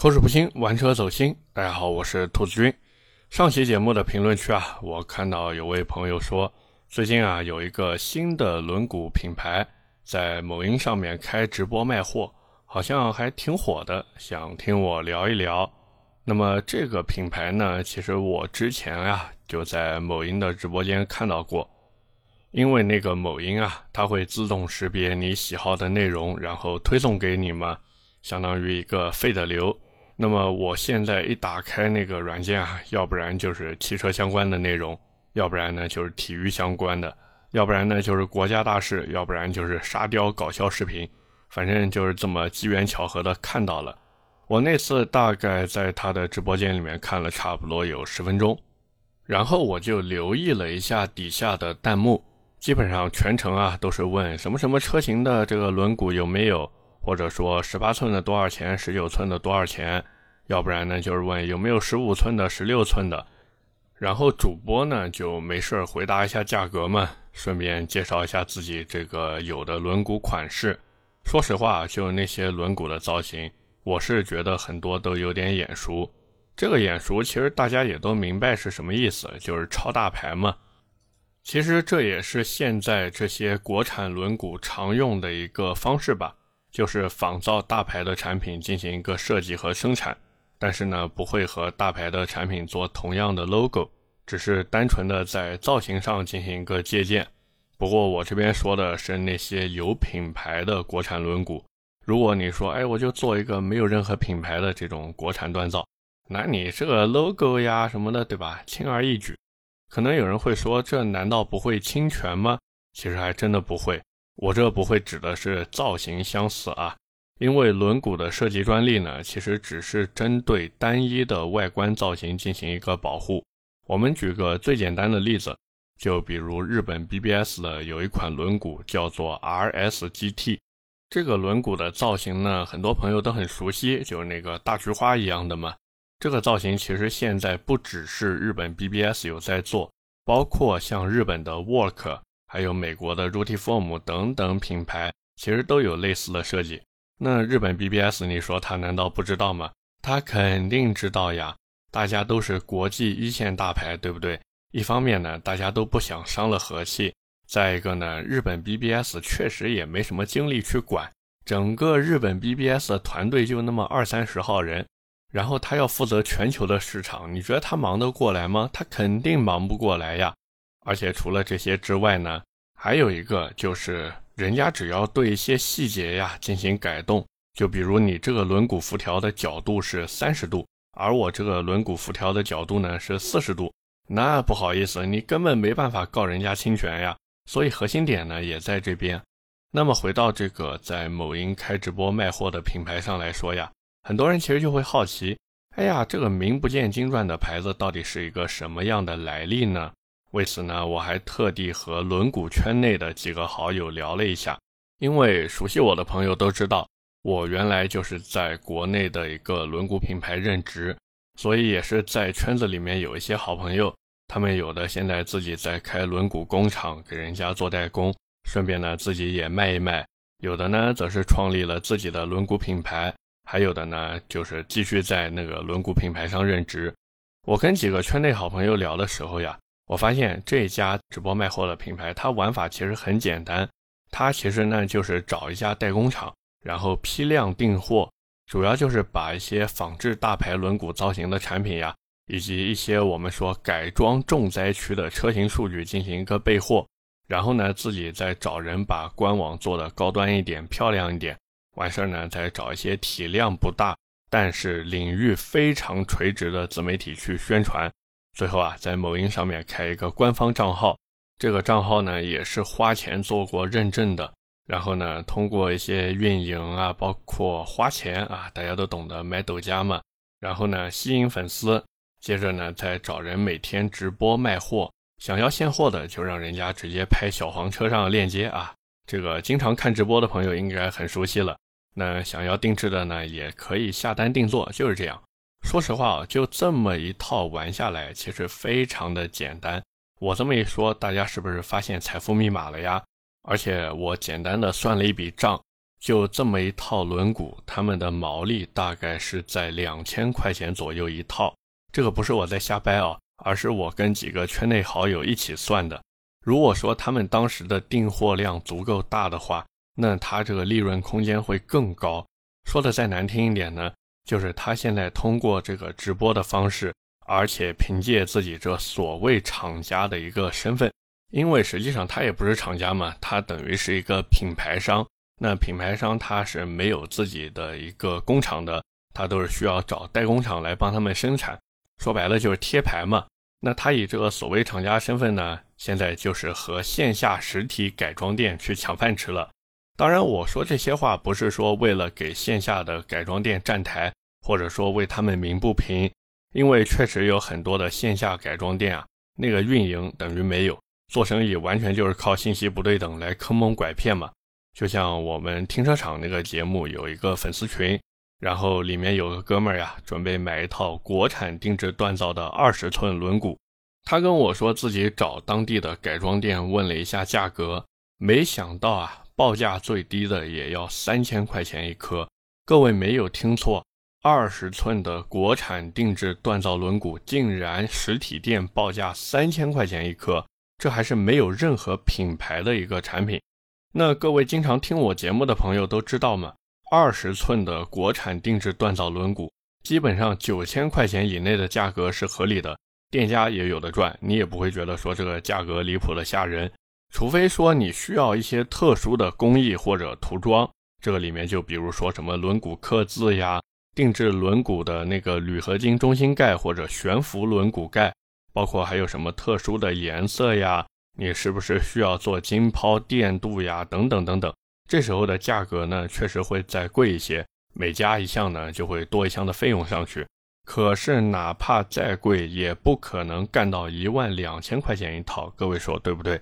口齿不清，玩车走心。大家好，我是兔子君。上期节目的评论区啊，我看到有位朋友说，最近啊有一个新的轮毂品牌在某音上面开直播卖货，好像还挺火的，想听我聊一聊。那么这个品牌呢，其实我之前啊就在某音的直播间看到过。因为那个某音啊，它会自动识别你喜好的内容，然后推送给你嘛，相当于一个费的流。那么我现在一打开那个软件啊，要不然就是汽车相关的内容，要不然呢就是体育相关的，要不然呢就是国家大事，要不然就是沙雕搞笑视频，反正就是这么机缘巧合的看到了。我那次大概在他的直播间里面看了差不多有十分钟，然后我就留意了一下底下的弹幕。基本上全程啊都是问什么什么车型的这个轮毂有没有，或者说十八寸的多少钱，十九寸的多少钱，要不然呢就是问有没有十五寸的、十六寸的。然后主播呢就没事回答一下价格嘛，顺便介绍一下自己这个有的轮毂款式。说实话，就那些轮毂的造型，我是觉得很多都有点眼熟。这个眼熟其实大家也都明白是什么意思，就是超大牌嘛。其实这也是现在这些国产轮毂常用的一个方式吧，就是仿造大牌的产品进行一个设计和生产，但是呢，不会和大牌的产品做同样的 logo，只是单纯的在造型上进行一个借鉴。不过我这边说的是那些有品牌的国产轮毂，如果你说，哎，我就做一个没有任何品牌的这种国产锻造，那你这个 logo 呀什么的，对吧？轻而易举。可能有人会说，这难道不会侵权吗？其实还真的不会。我这不会指的是造型相似啊，因为轮毂的设计专利呢，其实只是针对单一的外观造型进行一个保护。我们举个最简单的例子，就比如日本 BBS 的有一款轮毂叫做 RSGT，这个轮毂的造型呢，很多朋友都很熟悉，就是那个大菊花一样的嘛。这个造型其实现在不只是日本 BBS 有在做，包括像日本的 Work，还有美国的 Rutiform 等等品牌，其实都有类似的设计。那日本 BBS，你说他难道不知道吗？他肯定知道呀！大家都是国际一线大牌，对不对？一方面呢，大家都不想伤了和气；再一个呢，日本 BBS 确实也没什么精力去管，整个日本 BBS 的团队就那么二三十号人。然后他要负责全球的市场，你觉得他忙得过来吗？他肯定忙不过来呀。而且除了这些之外呢，还有一个就是，人家只要对一些细节呀进行改动，就比如你这个轮毂辐条的角度是三十度，而我这个轮毂辐条的角度呢是四十度，那不好意思，你根本没办法告人家侵权呀。所以核心点呢也在这边。那么回到这个在某音开直播卖货的品牌上来说呀。很多人其实就会好奇，哎呀，这个名不见经传的牌子到底是一个什么样的来历呢？为此呢，我还特地和轮毂圈内的几个好友聊了一下，因为熟悉我的朋友都知道，我原来就是在国内的一个轮毂品牌任职，所以也是在圈子里面有一些好朋友，他们有的现在自己在开轮毂工厂，给人家做代工，顺便呢自己也卖一卖；有的呢则是创立了自己的轮毂品牌。还有的呢，就是继续在那个轮毂品牌上任职。我跟几个圈内好朋友聊的时候呀，我发现这家直播卖货的品牌，它玩法其实很简单。它其实呢就是找一家代工厂，然后批量订货，主要就是把一些仿制大牌轮毂造型的产品呀，以及一些我们说改装重灾区的车型数据进行一个备货，然后呢自己再找人把官网做的高端一点、漂亮一点。完事儿呢，再找一些体量不大，但是领域非常垂直的自媒体去宣传。最后啊，在某音上面开一个官方账号，这个账号呢也是花钱做过认证的。然后呢，通过一些运营啊，包括花钱啊，大家都懂得买抖加嘛。然后呢，吸引粉丝，接着呢，再找人每天直播卖货。想要现货的，就让人家直接拍小黄车上的链接啊。这个经常看直播的朋友应该很熟悉了。那想要定制的呢，也可以下单定做，就是这样。说实话啊，就这么一套玩下来，其实非常的简单。我这么一说，大家是不是发现财富密码了呀？而且我简单的算了一笔账，就这么一套轮毂，他们的毛利大概是在两千块钱左右一套。这个不是我在瞎掰啊，而是我跟几个圈内好友一起算的。如果说他们当时的订货量足够大的话，那他这个利润空间会更高。说的再难听一点呢，就是他现在通过这个直播的方式，而且凭借自己这所谓厂家的一个身份，因为实际上他也不是厂家嘛，他等于是一个品牌商。那品牌商他是没有自己的一个工厂的，他都是需要找代工厂来帮他们生产。说白了就是贴牌嘛。那他以这个所谓厂家身份呢，现在就是和线下实体改装店去抢饭吃了。当然，我说这些话不是说为了给线下的改装店站台，或者说为他们鸣不平，因为确实有很多的线下改装店啊，那个运营等于没有，做生意完全就是靠信息不对等来坑蒙拐骗嘛。就像我们停车场那个节目有一个粉丝群。然后里面有个哥们儿呀，准备买一套国产定制锻造的二十寸轮毂。他跟我说自己找当地的改装店问了一下价格，没想到啊，报价最低的也要三千块钱一颗。各位没有听错，二十寸的国产定制锻造轮毂竟然实体店报价三千块钱一颗，这还是没有任何品牌的一个产品。那各位经常听我节目的朋友都知道吗？二十寸的国产定制锻造轮毂，基本上九千块钱以内的价格是合理的，店家也有的赚，你也不会觉得说这个价格离谱的吓人。除非说你需要一些特殊的工艺或者涂装，这个里面就比如说什么轮毂刻字呀，定制轮毂的那个铝合金中心盖或者悬浮轮毂盖，包括还有什么特殊的颜色呀，你是不是需要做浸泡电镀呀，等等等等。这时候的价格呢，确实会再贵一些，每加一项呢，就会多一项的费用上去。可是哪怕再贵，也不可能干到一万两千块钱一套，各位说对不对？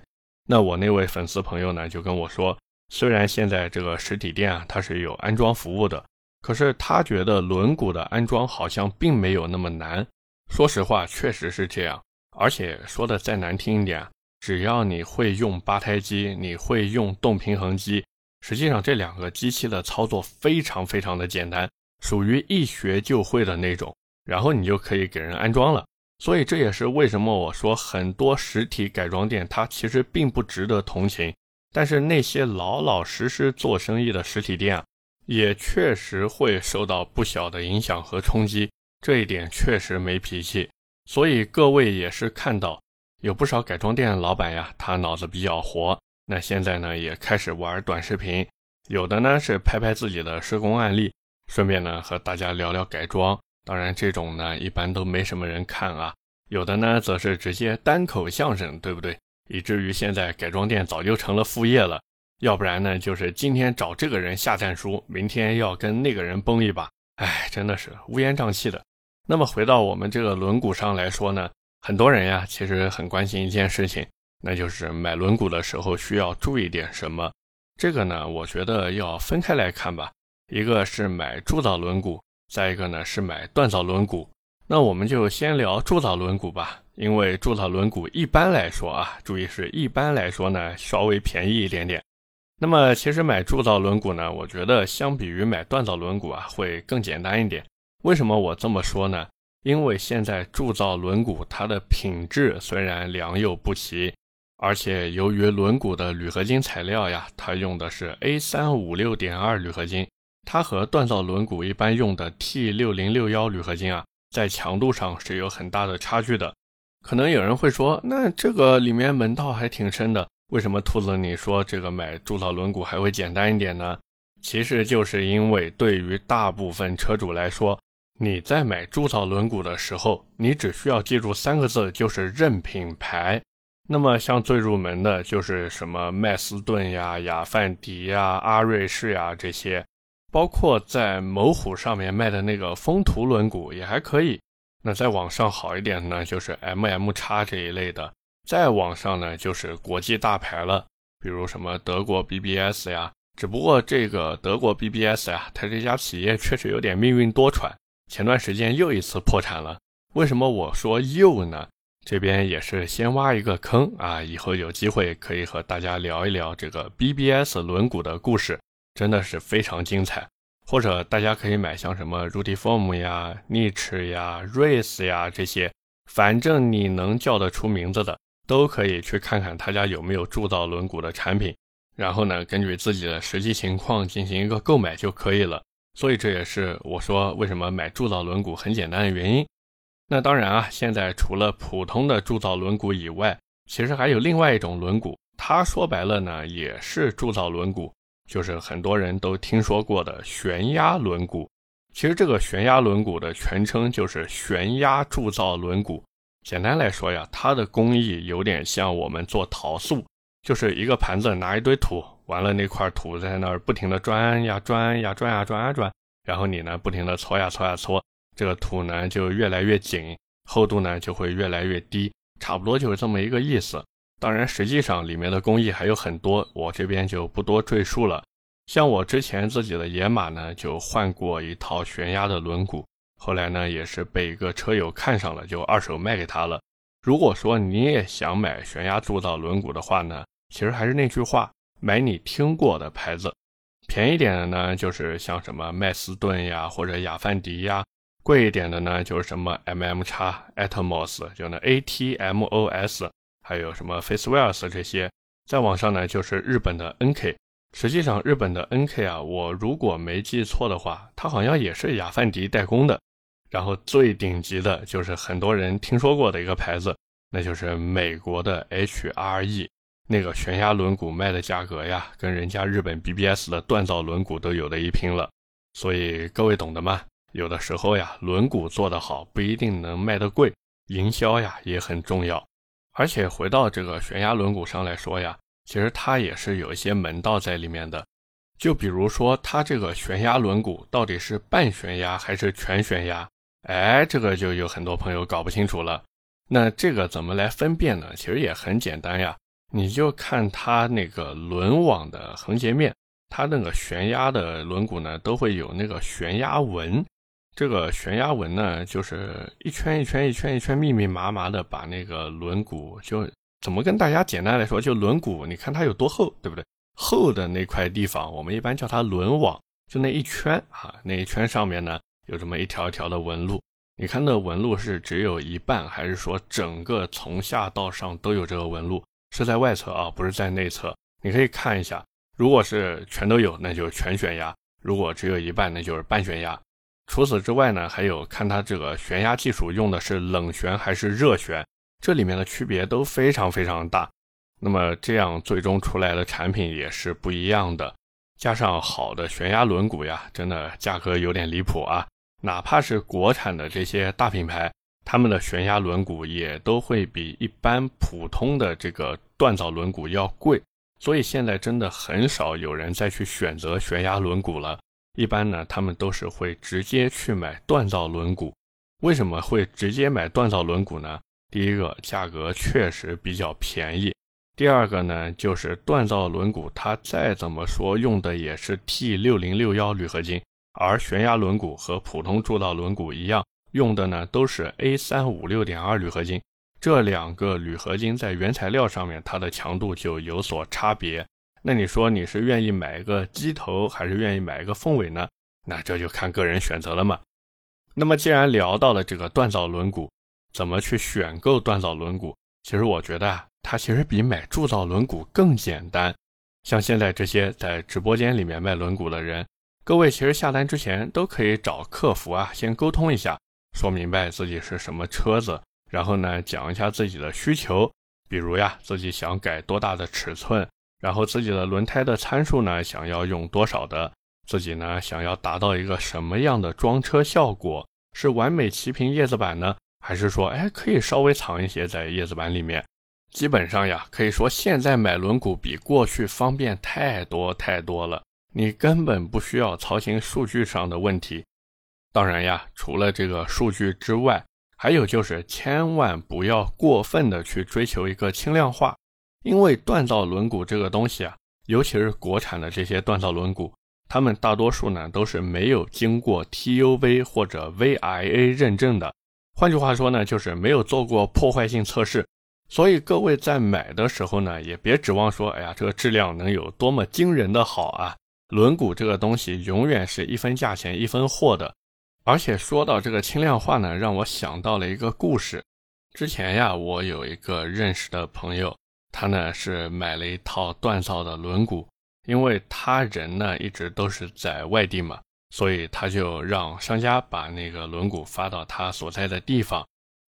那我那位粉丝朋友呢，就跟我说，虽然现在这个实体店啊，它是有安装服务的，可是他觉得轮毂的安装好像并没有那么难。说实话，确实是这样。而且说的再难听一点，只要你会用八胎机，你会用动平衡机。实际上，这两个机器的操作非常非常的简单，属于一学就会的那种，然后你就可以给人安装了。所以这也是为什么我说很多实体改装店它其实并不值得同情，但是那些老老实实做生意的实体店啊，也确实会受到不小的影响和冲击。这一点确实没脾气。所以各位也是看到有不少改装店的老板呀，他脑子比较活。那现在呢，也开始玩短视频，有的呢是拍拍自己的施工案例，顺便呢和大家聊聊改装。当然，这种呢一般都没什么人看啊。有的呢则是直接单口相声，对不对？以至于现在改装店早就成了副业了。要不然呢，就是今天找这个人下战书，明天要跟那个人崩一把。哎，真的是乌烟瘴气的。那么回到我们这个轮毂上来说呢，很多人呀其实很关心一件事情。那就是买轮毂的时候需要注意点什么？这个呢，我觉得要分开来看吧。一个是买铸造轮毂，再一个呢是买锻造轮毂。那我们就先聊铸造轮毂吧，因为铸造轮毂一般来说啊，注意是一般来说呢稍微便宜一点点。那么其实买铸造轮毂呢，我觉得相比于买锻造轮毂啊会更简单一点。为什么我这么说呢？因为现在铸造轮毂它的品质虽然良莠不齐。而且由于轮毂的铝合金材料呀，它用的是 A 三五六点二铝合金，它和锻造轮毂一般用的 T 六零六幺铝合金啊，在强度上是有很大的差距的。可能有人会说，那这个里面门道还挺深的，为什么兔子你说这个买铸造轮毂还会简单一点呢？其实就是因为对于大部分车主来说，你在买铸造轮毂的时候，你只需要记住三个字，就是认品牌。那么像最入门的就是什么麦斯顿呀、雅范迪呀、阿瑞士呀这些，包括在某虎上面卖的那个风图轮毂也还可以。那再往上好一点呢，就是 M M 叉这一类的。再往上呢，就是国际大牌了，比如什么德国 B B S 呀。只不过这个德国 B B S 呀，它这家企业确实有点命运多舛，前段时间又一次破产了。为什么我说又呢？这边也是先挖一个坑啊，以后有机会可以和大家聊一聊这个 BBS 轮毂的故事。真的是非常精彩。或者大家可以买像什么 Rudiform 呀、Niche 呀、Race 呀这些，反正你能叫得出名字的，都可以去看看他家有没有铸造轮毂的产品，然后呢，根据自己的实际情况进行一个购买就可以了。所以这也是我说为什么买铸造轮毂很简单的原因。那当然啊，现在除了普通的铸造轮毂以外，其实还有另外一种轮毂，它说白了呢，也是铸造轮毂。就是很多人都听说过的悬压轮毂，其实这个悬压轮毂的全称就是悬压铸造轮毂。简单来说呀，它的工艺有点像我们做陶塑，就是一个盘子拿一堆土，完了那块土在那儿不停的转呀转呀转呀转呀转，然后你呢不停的搓呀搓呀搓，这个土呢就越来越紧，厚度呢就会越来越低，差不多就是这么一个意思。当然，实际上里面的工艺还有很多，我这边就不多赘述了。像我之前自己的野马呢，就换过一套悬压的轮毂，后来呢也是被一个车友看上了，就二手卖给他了。如果说你也想买悬压铸造轮毂的话呢，其实还是那句话，买你听过的牌子，便宜点的呢就是像什么麦斯顿呀或者雅范迪呀，贵一点的呢就是什么 MM 叉 Atmos，就那 ATMOS。还有什么 Facewells 这些，再往上呢就是日本的 NK。实际上，日本的 NK 啊，我如果没记错的话，它好像也是雅范迪代工的。然后最顶级的就是很多人听说过的一个牌子，那就是美国的 HRE。那个悬崖轮毂卖的价格呀，跟人家日本 BBS 的锻造轮毂都有的一拼了。所以各位懂的吗？有的时候呀，轮毂做得好不一定能卖得贵，营销呀也很重要。而且回到这个悬崖轮毂上来说呀，其实它也是有一些门道在里面的。就比如说，它这个悬压轮毂到底是半悬崖还是全悬崖？哎，这个就有很多朋友搞不清楚了。那这个怎么来分辨呢？其实也很简单呀，你就看它那个轮网的横截面，它那个悬压的轮毂呢，都会有那个悬压纹。这个悬压纹呢，就是一圈一圈一圈一圈密密麻麻的把那个轮毂，就怎么跟大家简单来说，就轮毂，你看它有多厚，对不对？厚的那块地方，我们一般叫它轮网，就那一圈啊，那一圈上面呢有这么一条一条的纹路。你看那纹路是只有一半，还是说整个从下到上都有这个纹路？是在外侧啊，不是在内侧。你可以看一下，如果是全都有，那就是全悬压；如果只有一半，那就是半悬压。除此之外呢，还有看它这个悬压技术用的是冷悬还是热悬，这里面的区别都非常非常大。那么这样最终出来的产品也是不一样的。加上好的悬压轮毂呀，真的价格有点离谱啊！哪怕是国产的这些大品牌，他们的悬压轮毂也都会比一般普通的这个锻造轮毂要贵。所以现在真的很少有人再去选择悬压轮毂了。一般呢，他们都是会直接去买锻造轮毂。为什么会直接买锻造轮毂呢？第一个，价格确实比较便宜；第二个呢，就是锻造轮毂它再怎么说用的也是 T 六零六幺铝合金，而悬压轮毂和普通铸造轮毂一样，用的呢都是 A 三五六点二铝合金。这两个铝合金在原材料上面，它的强度就有所差别。那你说你是愿意买一个机头，还是愿意买一个凤尾呢？那这就看个人选择了嘛。那么既然聊到了这个锻造轮毂，怎么去选购锻造轮毂？其实我觉得啊，它其实比买铸造轮毂更简单。像现在这些在直播间里面卖轮毂的人，各位其实下单之前都可以找客服啊，先沟通一下，说明白自己是什么车子，然后呢讲一下自己的需求，比如呀自己想改多大的尺寸。然后自己的轮胎的参数呢，想要用多少的？自己呢，想要达到一个什么样的装车效果？是完美齐平叶子板呢，还是说，哎，可以稍微藏一些在叶子板里面？基本上呀，可以说现在买轮毂比过去方便太多太多了，你根本不需要操心数据上的问题。当然呀，除了这个数据之外，还有就是千万不要过分的去追求一个轻量化。因为锻造轮毂这个东西啊，尤其是国产的这些锻造轮毂，它们大多数呢都是没有经过 TUV 或者 VIA 认证的。换句话说呢，就是没有做过破坏性测试。所以各位在买的时候呢，也别指望说，哎呀，这个质量能有多么惊人的好啊！轮毂这个东西永远是一分价钱一分货的。而且说到这个轻量化呢，让我想到了一个故事。之前呀，我有一个认识的朋友，他呢是买了一套锻造的轮毂，因为他人呢一直都是在外地嘛，所以他就让商家把那个轮毂发到他所在的地方。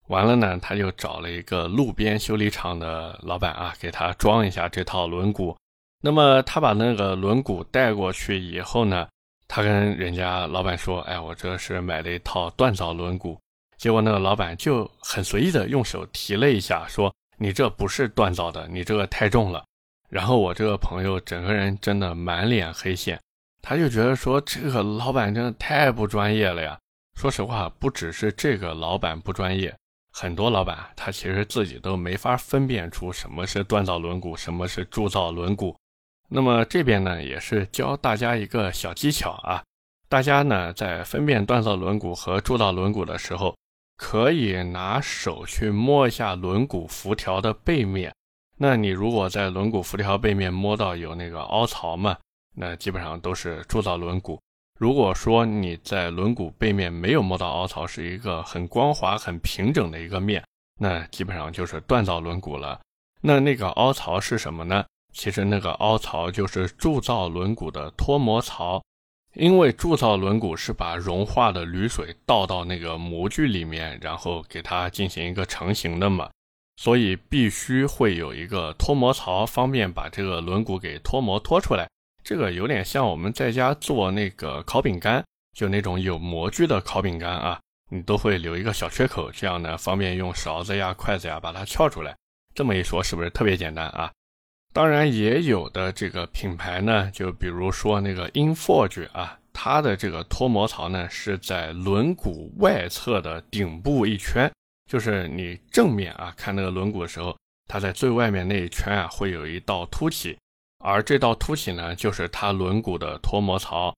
完了呢，他就找了一个路边修理厂的老板啊，给他装一下这套轮毂。那么他把那个轮毂带过去以后呢，他跟人家老板说：“哎，我这是买了一套锻造轮毂。”结果那个老板就很随意的用手提了一下，说：“你这不是锻造的，你这个太重了。”然后我这个朋友整个人真的满脸黑线，他就觉得说这个老板真的太不专业了呀。说实话，不只是这个老板不专业。很多老板他其实自己都没法分辨出什么是锻造轮毂，什么是铸造轮毂。那么这边呢也是教大家一个小技巧啊，大家呢在分辨锻造轮毂和铸造轮毂的时候，可以拿手去摸一下轮毂辐条的背面。那你如果在轮毂辐条背面摸到有那个凹槽嘛，那基本上都是铸造轮毂。如果说你在轮毂背面没有摸到凹槽，是一个很光滑、很平整的一个面，那基本上就是锻造轮毂了。那那个凹槽是什么呢？其实那个凹槽就是铸造轮毂的脱模槽，因为铸造轮毂是把融化的铝水倒到那个模具里面，然后给它进行一个成型的嘛，所以必须会有一个脱模槽，方便把这个轮毂给脱模脱出来。这个有点像我们在家做那个烤饼干，就那种有模具的烤饼干啊，你都会留一个小缺口，这样呢方便用勺子呀、筷子呀把它撬出来。这么一说，是不是特别简单啊？当然，也有的这个品牌呢，就比如说那个 Inforge 啊，它的这个脱模槽呢是在轮毂外侧的顶部一圈，就是你正面啊看那个轮毂的时候，它在最外面那一圈啊会有一道凸起。而这道凸起呢，就是它轮毂的脱模槽。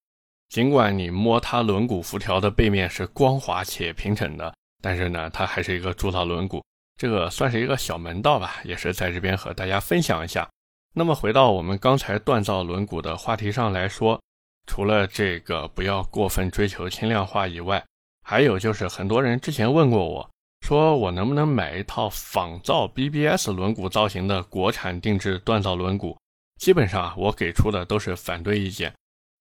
尽管你摸它轮毂辐条的背面是光滑且平整的，但是呢，它还是一个铸造轮毂。这个算是一个小门道吧，也是在这边和大家分享一下。那么回到我们刚才锻造轮毂的话题上来说，除了这个不要过分追求轻量化以外，还有就是很多人之前问过我，说我能不能买一套仿造 BBS 轮毂造型的国产定制锻造轮毂？基本上，我给出的都是反对意见，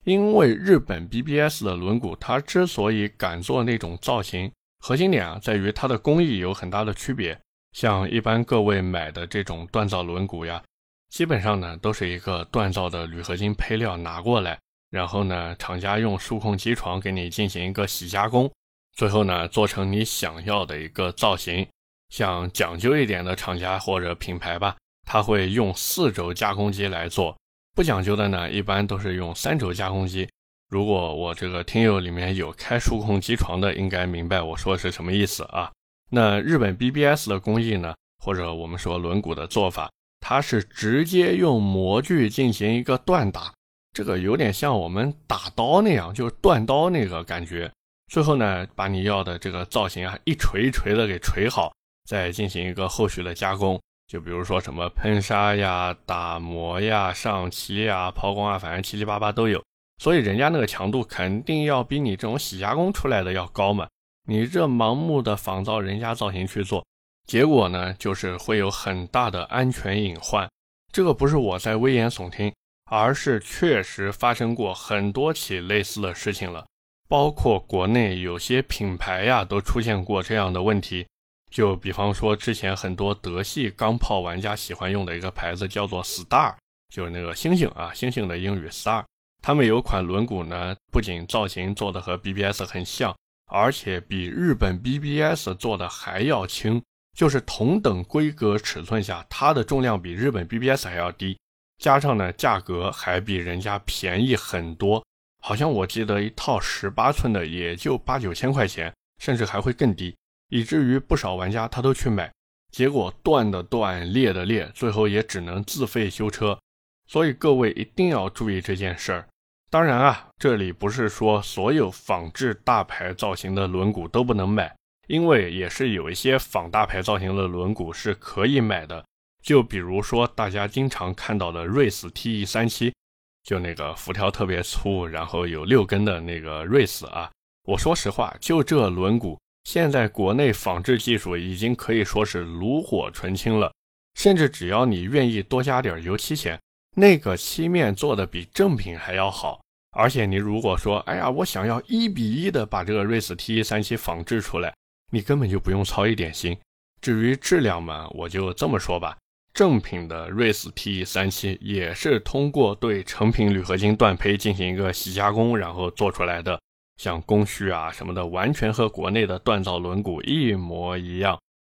因为日本 BBS 的轮毂，它之所以敢做那种造型，核心点啊在于它的工艺有很大的区别。像一般各位买的这种锻造轮毂呀，基本上呢都是一个锻造的铝合金配料拿过来，然后呢厂家用数控机床给你进行一个洗加工，最后呢做成你想要的一个造型。像讲究一点的厂家或者品牌吧。它会用四轴加工机来做，不讲究的呢，一般都是用三轴加工机。如果我这个听友里面有开数控机床的，应该明白我说的是什么意思啊？那日本 BBS 的工艺呢，或者我们说轮毂的做法，它是直接用模具进行一个锻打，这个有点像我们打刀那样，就是锻刀那个感觉。最后呢，把你要的这个造型啊，一锤一锤的给锤好，再进行一个后续的加工。就比如说什么喷砂呀、打磨呀、上漆呀、抛光啊，反正七七八八都有。所以人家那个强度肯定要比你这种洗加工出来的要高嘛。你这盲目的仿造人家造型去做，结果呢就是会有很大的安全隐患。这个不是我在危言耸听，而是确实发生过很多起类似的事情了。包括国内有些品牌呀都出现过这样的问题。就比方说，之前很多德系钢炮玩家喜欢用的一个牌子叫做 Star，就是那个星星啊，星星的英语 Star。他们有款轮毂呢，不仅造型做的和 BBS 很像，而且比日本 BBS 做的还要轻。就是同等规格尺寸下，它的重量比日本 BBS 还要低，加上呢价格还比人家便宜很多。好像我记得一套十八寸的也就八九千块钱，甚至还会更低。以至于不少玩家他都去买，结果断的断，裂的裂，最后也只能自费修车。所以各位一定要注意这件事儿。当然啊，这里不是说所有仿制大牌造型的轮毂都不能买，因为也是有一些仿大牌造型的轮毂是可以买的。就比如说大家经常看到的瑞斯 TE 三七，就那个辐条特别粗，然后有六根的那个瑞斯啊。我说实话，就这轮毂，现在国内仿制技术已经可以说是炉火纯青了。甚至只要你愿意多加点油漆钱，那个漆面做的比正品还要好。而且你如果说，哎呀，我想要一比一的把这个瑞斯 T 一三七仿制出来，你根本就不用操一点心。至于质量嘛，我就这么说吧，正品的瑞斯 T 一三七也是通过对成品铝合金锻胚进行一个洗加工，然后做出来的，像工序啊什么的，完全和国内的锻造轮毂一模一样。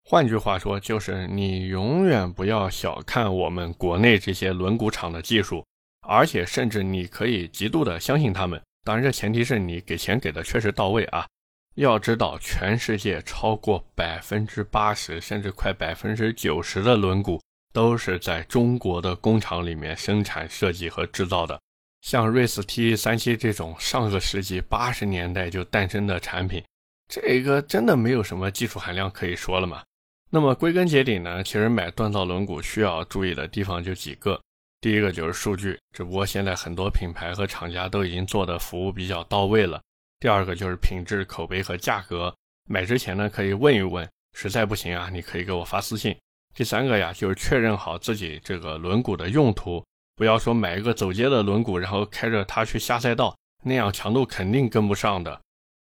换句话说，就是你永远不要小看我们国内这些轮毂厂的技术，而且甚至你可以极度的相信他们。当然，这前提是你给钱给的确实到位啊。要知道，全世界超过百分之八十，甚至快百分之九十的轮毂都是在中国的工厂里面生产、设计和制造的。像瑞斯 T 三七这种上个世纪八十年代就诞生的产品，这个真的没有什么技术含量可以说了嘛？那么归根结底呢，其实买锻造轮毂需要注意的地方就几个。第一个就是数据，只不过现在很多品牌和厂家都已经做的服务比较到位了。第二个就是品质、口碑和价格，买之前呢可以问一问，实在不行啊，你可以给我发私信。第三个呀，就是确认好自己这个轮毂的用途，不要说买一个走街的轮毂，然后开着它去下赛道，那样强度肯定跟不上的。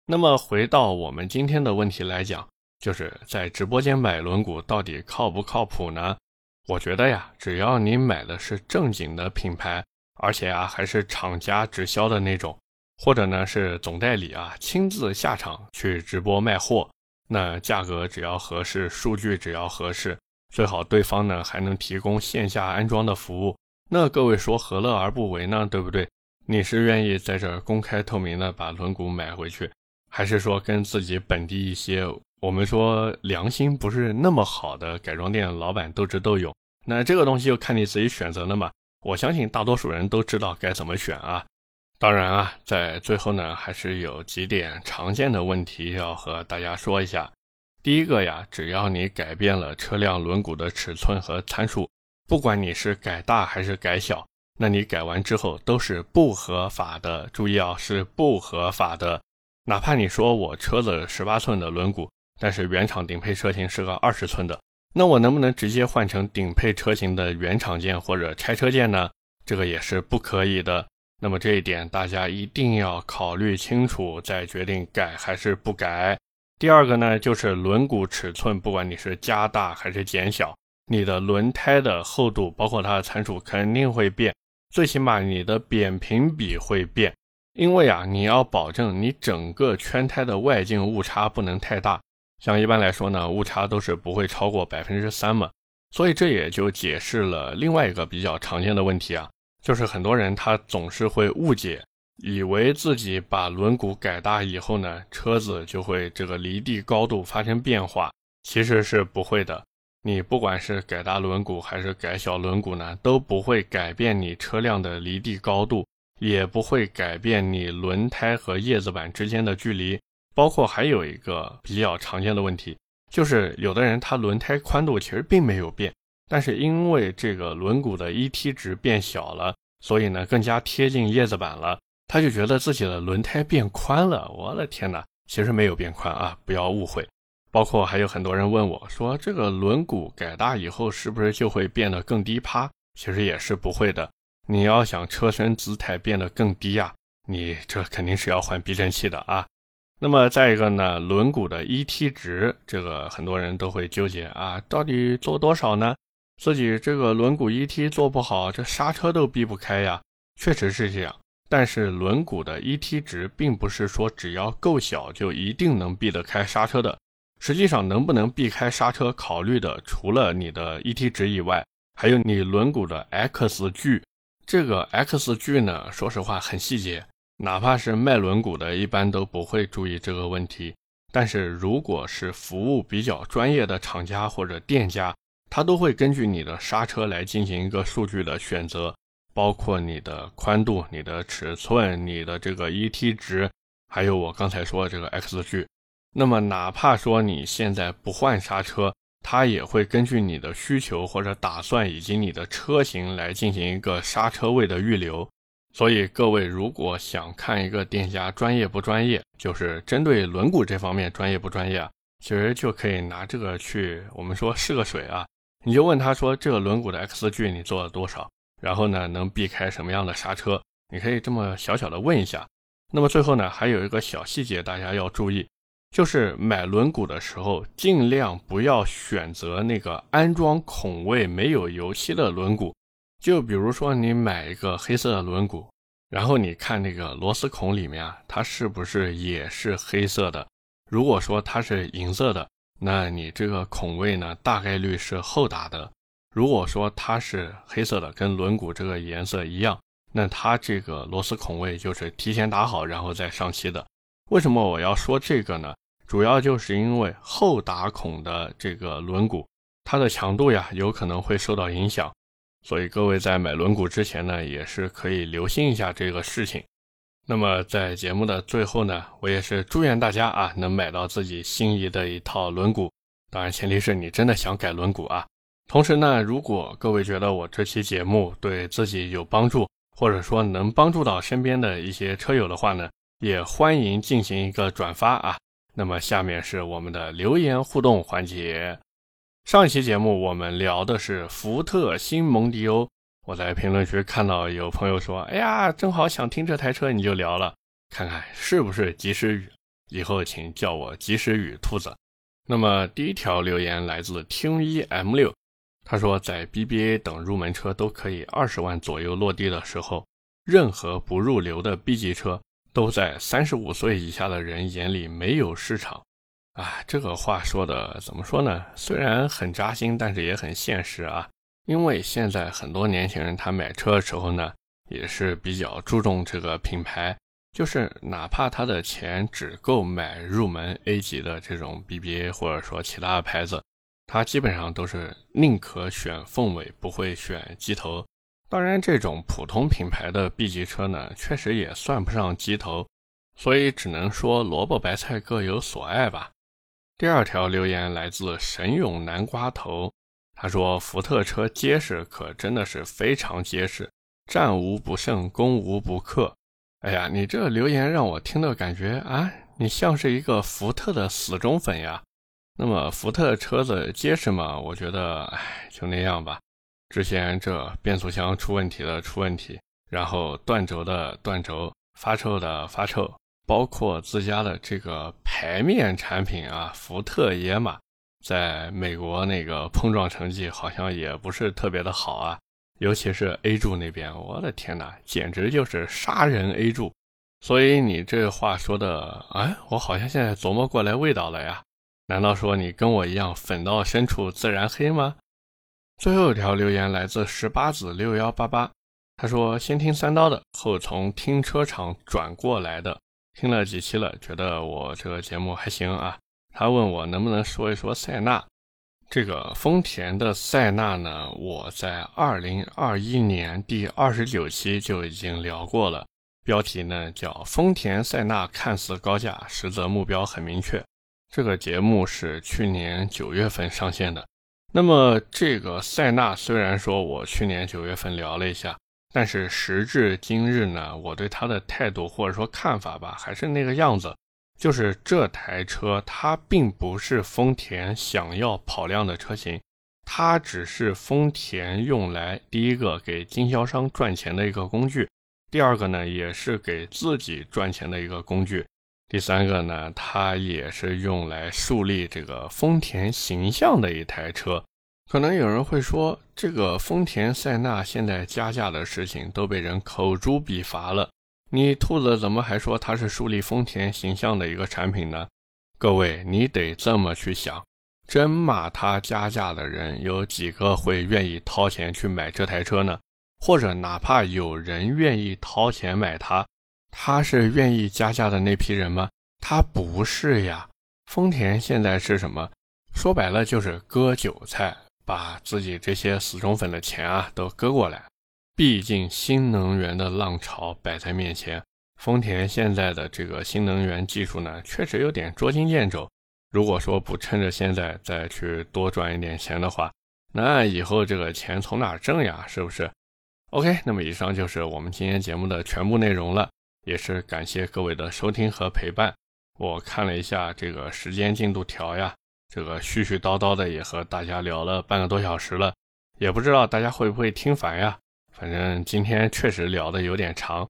那么回到我们今天的问题来讲。就是在直播间买轮毂到底靠不靠谱呢？我觉得呀，只要你买的是正经的品牌，而且啊还是厂家直销的那种，或者呢是总代理啊亲自下场去直播卖货，那价格只要合适，数据只要合适，最好对方呢还能提供线下安装的服务，那各位说何乐而不为呢？对不对？你是愿意在这儿公开透明的把轮毂买回去，还是说跟自己本地一些？我们说良心不是那么好的改装店老板斗智斗勇，那这个东西就看你自己选择了嘛。我相信大多数人都知道该怎么选啊。当然啊，在最后呢，还是有几点常见的问题要和大家说一下。第一个呀，只要你改变了车辆轮毂的尺寸和参数，不管你是改大还是改小，那你改完之后都是不合法的。注意啊，是不合法的。哪怕你说我车子十八寸的轮毂。但是原厂顶配车型是个二十寸的，那我能不能直接换成顶配车型的原厂件或者拆车件呢？这个也是不可以的。那么这一点大家一定要考虑清楚，再决定改还是不改。第二个呢，就是轮毂尺寸，不管你是加大还是减小，你的轮胎的厚度，包括它的参数肯定会变，最起码你的扁平比会变，因为啊，你要保证你整个圈胎的外径误差不能太大。像一般来说呢，误差都是不会超过百分之三嘛，所以这也就解释了另外一个比较常见的问题啊，就是很多人他总是会误解，以为自己把轮毂改大以后呢，车子就会这个离地高度发生变化，其实是不会的。你不管是改大轮毂还是改小轮毂呢，都不会改变你车辆的离地高度，也不会改变你轮胎和叶子板之间的距离。包括还有一个比较常见的问题，就是有的人他轮胎宽度其实并没有变，但是因为这个轮毂的 ET 值变小了，所以呢更加贴近叶子板了，他就觉得自己的轮胎变宽了。我的天哪，其实没有变宽啊，不要误会。包括还有很多人问我说，这个轮毂改大以后是不是就会变得更低趴？其实也是不会的。你要想车身姿态变得更低啊，你这肯定是要换避震器的啊。那么再一个呢，轮毂的 ET 值，这个很多人都会纠结啊，到底做多少呢？自己这个轮毂 ET 做不好，这刹车都避不开呀。确实是这样，但是轮毂的 ET 值并不是说只要够小就一定能避得开刹车的。实际上，能不能避开刹车，考虑的除了你的 ET 值以外，还有你轮毂的 X 距。这个 X 距呢，说实话很细节。哪怕是卖轮毂的，一般都不会注意这个问题。但是如果是服务比较专业的厂家或者店家，它都会根据你的刹车来进行一个数据的选择，包括你的宽度、你的尺寸、你的这个 ET 值，还有我刚才说的这个 X 距。那么哪怕说你现在不换刹车，他也会根据你的需求或者打算以及你的车型来进行一个刹车位的预留。所以各位如果想看一个店家专业不专业，就是针对轮毂这方面专业不专业啊，其实就可以拿这个去我们说试个水啊，你就问他说这个轮毂的 X 距你做了多少，然后呢能避开什么样的刹车，你可以这么小小的问一下。那么最后呢，还有一个小细节大家要注意。就是买轮毂的时候，尽量不要选择那个安装孔位没有油漆的轮毂。就比如说你买一个黑色的轮毂，然后你看那个螺丝孔里面啊，它是不是也是黑色的？如果说它是银色的，那你这个孔位呢，大概率是后打的。如果说它是黑色的，跟轮毂这个颜色一样，那它这个螺丝孔位就是提前打好然后再上漆的。为什么我要说这个呢？主要就是因为后打孔的这个轮毂，它的强度呀有可能会受到影响，所以各位在买轮毂之前呢，也是可以留心一下这个事情。那么在节目的最后呢，我也是祝愿大家啊能买到自己心仪的一套轮毂，当然前提是你真的想改轮毂啊。同时呢，如果各位觉得我这期节目对自己有帮助，或者说能帮助到身边的一些车友的话呢，也欢迎进行一个转发啊。那么下面是我们的留言互动环节。上一期节目我们聊的是福特新蒙迪欧，我在评论区看到有朋友说：“哎呀，正好想听这台车，你就聊了，看看是不是及时雨？以后请叫我及时雨兔子。”那么第一条留言来自听一 M 六，他说在 BBA 等入门车都可以二十万左右落地的时候，任何不入流的 B 级车。都在三十五岁以下的人眼里没有市场，啊，这个话说的怎么说呢？虽然很扎心，但是也很现实啊。因为现在很多年轻人他买车的时候呢，也是比较注重这个品牌，就是哪怕他的钱只够买入门 A 级的这种 BBA 或者说其他的牌子，他基本上都是宁可选凤尾，不会选鸡头。当然，这种普通品牌的 B 级车呢，确实也算不上鸡头，所以只能说萝卜白菜各有所爱吧。第二条留言来自神勇南瓜头，他说：“福特车结实，可真的是非常结实，战无不胜，攻无不克。”哎呀，你这留言让我听的感觉啊，你像是一个福特的死忠粉呀。那么福特车子结实吗？我觉得，哎，就那样吧。之前这变速箱出问题的出问题，然后断轴的断轴，发臭的发臭，包括自家的这个牌面产品啊，福特野马，在美国那个碰撞成绩好像也不是特别的好啊，尤其是 A 柱那边，我的天哪，简直就是杀人 A 柱。所以你这话说的，哎，我好像现在琢磨过来味道了呀，难道说你跟我一样粉到深处自然黑吗？最后一条留言来自十八子六幺八八，他说：“先听三刀的，后从停车场转过来的，听了几期了，觉得我这个节目还行啊。”他问我能不能说一说塞纳，这个丰田的塞纳呢？我在二零二一年第二十九期就已经聊过了，标题呢叫“丰田塞纳看似高价，实则目标很明确”。这个节目是去年九月份上线的。那么这个塞纳虽然说我去年九月份聊了一下，但是时至今日呢，我对它的态度或者说看法吧，还是那个样子，就是这台车它并不是丰田想要跑量的车型，它只是丰田用来第一个给经销商赚钱的一个工具，第二个呢也是给自己赚钱的一个工具。第三个呢，它也是用来树立这个丰田形象的一台车。可能有人会说，这个丰田塞纳现在加价的事情都被人口诛笔伐了，你兔子怎么还说它是树立丰田形象的一个产品呢？各位，你得这么去想，真骂它加价的人有几个会愿意掏钱去买这台车呢？或者哪怕有人愿意掏钱买它？他是愿意加价的那批人吗？他不是呀。丰田现在是什么？说白了就是割韭菜，把自己这些死忠粉的钱啊都割过来。毕竟新能源的浪潮摆在面前，丰田现在的这个新能源技术呢，确实有点捉襟见肘。如果说不趁着现在再去多赚一点钱的话，那以后这个钱从哪挣呀？是不是？OK，那么以上就是我们今天节目的全部内容了，也是感谢各位的收听和陪伴。我看了一下这个时间进度条呀，这个絮絮叨叨的也和大家聊了半个多小时了，也不知道大家会不会听烦呀？反正今天确实聊的有点长。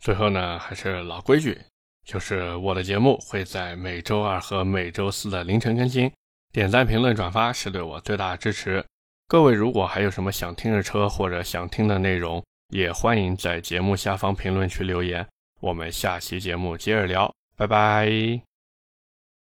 最后呢，还是老规矩，就是我的节目会在每周二和每周四的凌晨更新。点赞、评论、转发是对我最大的支持。各位如果还有什么想听的车或者想听的内容，也欢迎在节目下方评论区留言。我们下期节目接着聊，拜拜。